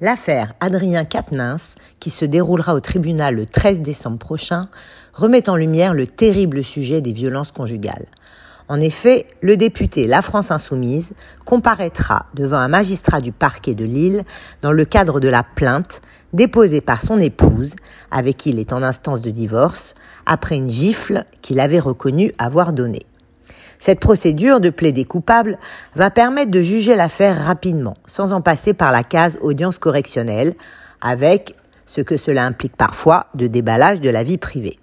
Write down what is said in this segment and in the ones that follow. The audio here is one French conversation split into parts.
L'affaire Adrien Quatennens, qui se déroulera au tribunal le 13 décembre prochain, remet en lumière le terrible sujet des violences conjugales. En effet, le député La France Insoumise comparaîtra devant un magistrat du parquet de Lille dans le cadre de la plainte déposée par son épouse, avec qui il est en instance de divorce, après une gifle qu'il avait reconnu avoir donnée. Cette procédure de plaider coupable va permettre de juger l'affaire rapidement, sans en passer par la case audience correctionnelle, avec ce que cela implique parfois de déballage de la vie privée.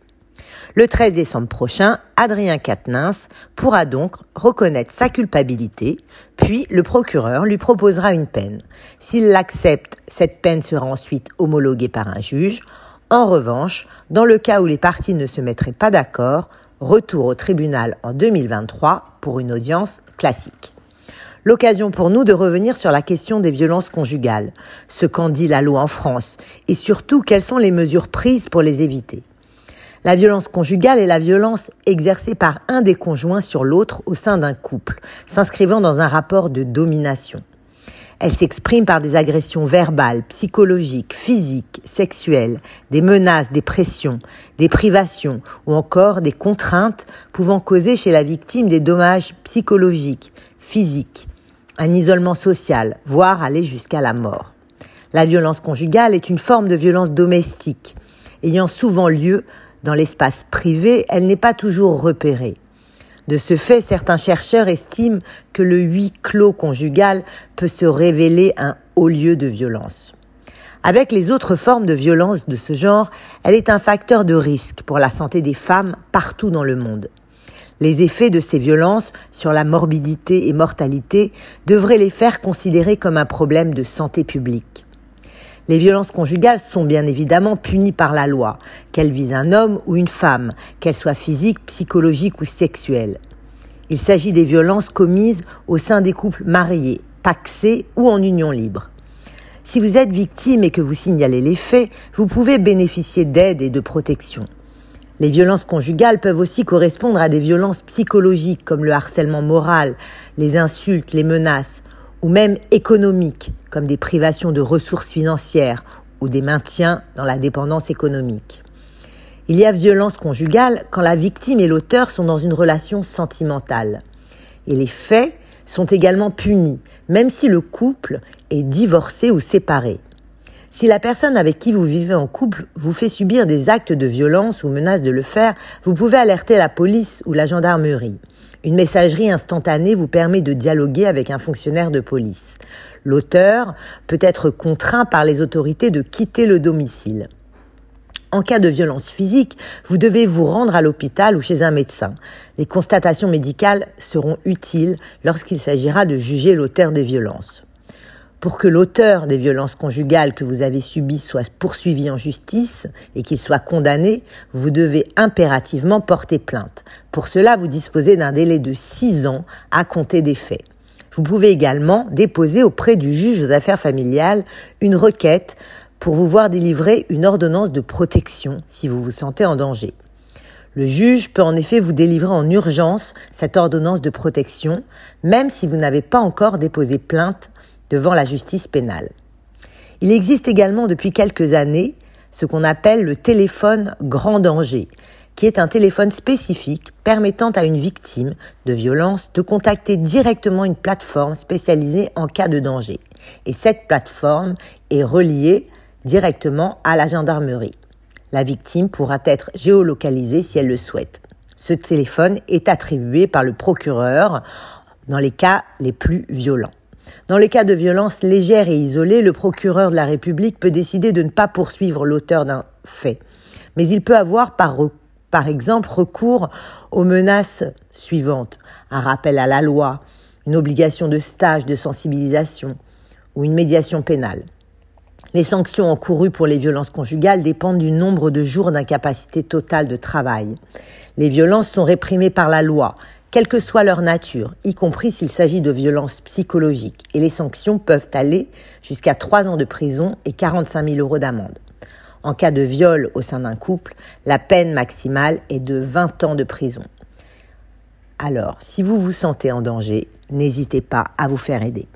Le 13 décembre prochain, Adrien Quatennens pourra donc reconnaître sa culpabilité, puis le procureur lui proposera une peine. S'il l'accepte, cette peine sera ensuite homologuée par un juge. En revanche, dans le cas où les parties ne se mettraient pas d'accord, retour au tribunal en 2023 pour une audience classique. L'occasion pour nous de revenir sur la question des violences conjugales, ce qu'en dit la loi en France et surtout quelles sont les mesures prises pour les éviter. La violence conjugale est la violence exercée par un des conjoints sur l'autre au sein d'un couple, s'inscrivant dans un rapport de domination. Elle s'exprime par des agressions verbales, psychologiques, physiques, sexuelles, des menaces, des pressions, des privations ou encore des contraintes pouvant causer chez la victime des dommages psychologiques, physiques, un isolement social, voire aller jusqu'à la mort. La violence conjugale est une forme de violence domestique, ayant souvent lieu dans l'espace privé, elle n'est pas toujours repérée. De ce fait, certains chercheurs estiment que le huis clos conjugal peut se révéler un haut lieu de violence. Avec les autres formes de violence de ce genre, elle est un facteur de risque pour la santé des femmes partout dans le monde. Les effets de ces violences sur la morbidité et mortalité devraient les faire considérer comme un problème de santé publique. Les violences conjugales sont bien évidemment punies par la loi, qu'elles visent un homme ou une femme, qu'elles soient physiques, psychologiques ou sexuelles. Il s'agit des violences commises au sein des couples mariés, paxés ou en union libre. Si vous êtes victime et que vous signalez les faits, vous pouvez bénéficier d'aide et de protection. Les violences conjugales peuvent aussi correspondre à des violences psychologiques comme le harcèlement moral, les insultes, les menaces, ou même économiques, comme des privations de ressources financières ou des maintiens dans la dépendance économique. Il y a violence conjugale quand la victime et l'auteur sont dans une relation sentimentale. Et les faits sont également punis, même si le couple est divorcé ou séparé. Si la personne avec qui vous vivez en couple vous fait subir des actes de violence ou menace de le faire, vous pouvez alerter la police ou la gendarmerie. Une messagerie instantanée vous permet de dialoguer avec un fonctionnaire de police. L'auteur peut être contraint par les autorités de quitter le domicile. En cas de violence physique, vous devez vous rendre à l'hôpital ou chez un médecin. Les constatations médicales seront utiles lorsqu'il s'agira de juger l'auteur des violences. Pour que l'auteur des violences conjugales que vous avez subies soit poursuivi en justice et qu'il soit condamné, vous devez impérativement porter plainte. Pour cela, vous disposez d'un délai de six ans à compter des faits. Vous pouvez également déposer auprès du juge aux affaires familiales une requête pour vous voir délivrer une ordonnance de protection si vous vous sentez en danger. Le juge peut en effet vous délivrer en urgence cette ordonnance de protection, même si vous n'avez pas encore déposé plainte devant la justice pénale. Il existe également depuis quelques années ce qu'on appelle le téléphone grand danger, qui est un téléphone spécifique permettant à une victime de violence de contacter directement une plateforme spécialisée en cas de danger. Et cette plateforme est reliée directement à la gendarmerie. La victime pourra être géolocalisée si elle le souhaite. Ce téléphone est attribué par le procureur dans les cas les plus violents. Dans les cas de violence légère et isolée, le procureur de la République peut décider de ne pas poursuivre l'auteur d'un fait. Mais il peut avoir par exemple recours aux menaces suivantes. Un rappel à la loi, une obligation de stage de sensibilisation ou une médiation pénale. Les sanctions encourues pour les violences conjugales dépendent du nombre de jours d'incapacité totale de travail. Les violences sont réprimées par la loi quelle que soit leur nature, y compris s'il s'agit de violences psychologiques, et les sanctions peuvent aller jusqu'à 3 ans de prison et 45 000 euros d'amende. En cas de viol au sein d'un couple, la peine maximale est de 20 ans de prison. Alors, si vous vous sentez en danger, n'hésitez pas à vous faire aider.